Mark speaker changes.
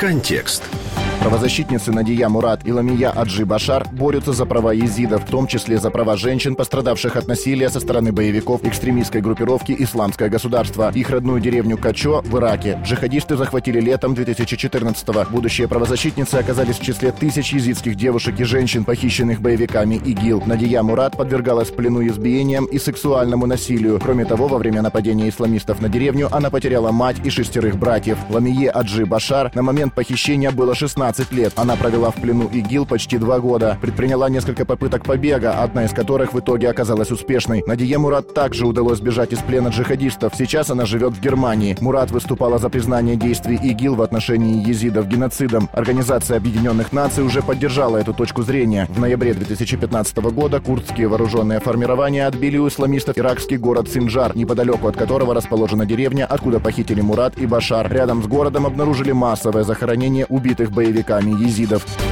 Speaker 1: Контекст.
Speaker 2: Правозащитницы Надия Мурат и Ламия Аджи Башар борются за права езидов, в том числе за права женщин, пострадавших от насилия со стороны боевиков экстремистской группировки «Исламское государство». Их родную деревню Качо в Ираке джихадисты захватили летом 2014-го. Будущие правозащитницы оказались в числе тысяч езидских девушек и женщин, похищенных боевиками ИГИЛ. Надия Мурат подвергалась плену избиениям и сексуальному насилию. Кроме того, во время нападения исламистов на деревню она потеряла мать и шестерых братьев. Ламие Аджи Башар на момент похищения было 16 15 лет. Она провела в плену ИГИЛ почти два года. Предприняла несколько попыток побега, одна из которых в итоге оказалась успешной. Надие Мурат также удалось бежать из плена джихадистов. Сейчас она живет в Германии. Мурат выступала за признание действий ИГИЛ в отношении езидов геноцидом. Организация Объединенных Наций уже поддержала эту точку зрения. В ноябре 2015 года курдские вооруженные формирования отбили у исламистов иракский город Синджар, неподалеку от которого расположена деревня, откуда похитили Мурат и Башар. Рядом с городом обнаружили массовое захоронение убитых боевиков боевиками езидов.